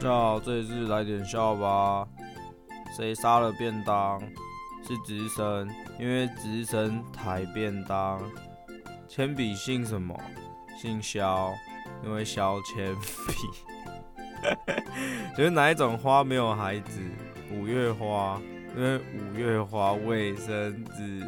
大，这一次来点笑吧。谁杀了便当？是直升，因为直升抬便当。铅笔姓什么？姓肖，因为削铅笔。就是哪一种花没有孩子？五月花，因为五月花卫生纸。